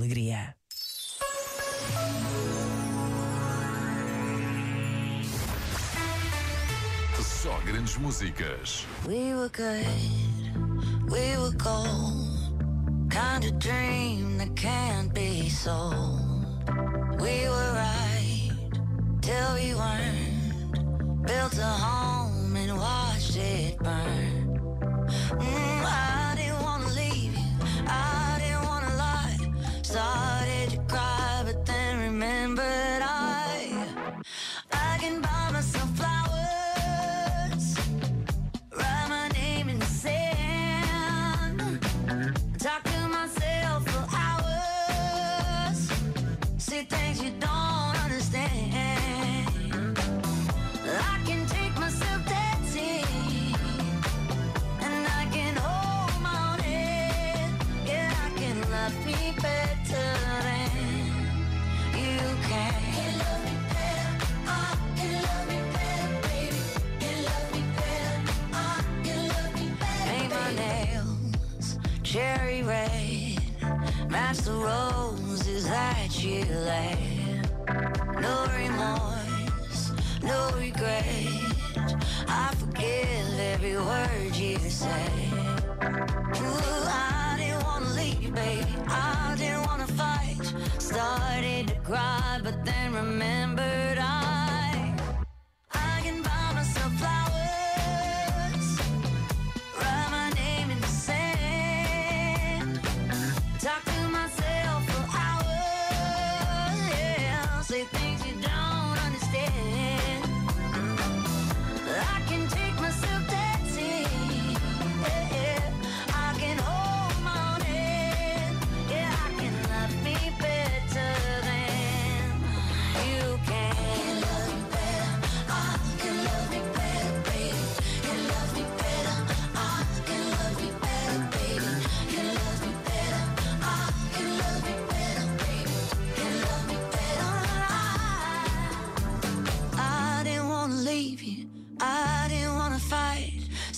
alegria. Só grandes músicas. We were good, we were gold. Kind of dream that can't be sold. We were right till we weren't. Built a home Things you don't understand. I can take myself dancing. And I can hold my own head. Yeah, I can love me better than you can. Can love me better. I can love me better, baby. Can love me better. I can love me better. Paint my nails cherry red. Match the roses that you laid. No remorse, no regret. I forgive every word you say. Ooh, I didn't wanna leave, baby. I didn't wanna fight. Started to cry, but then remembered I. I can buy myself flowers. Write my name in the sand. Talk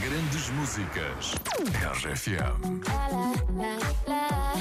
Grandes músicas. RFM. La la la.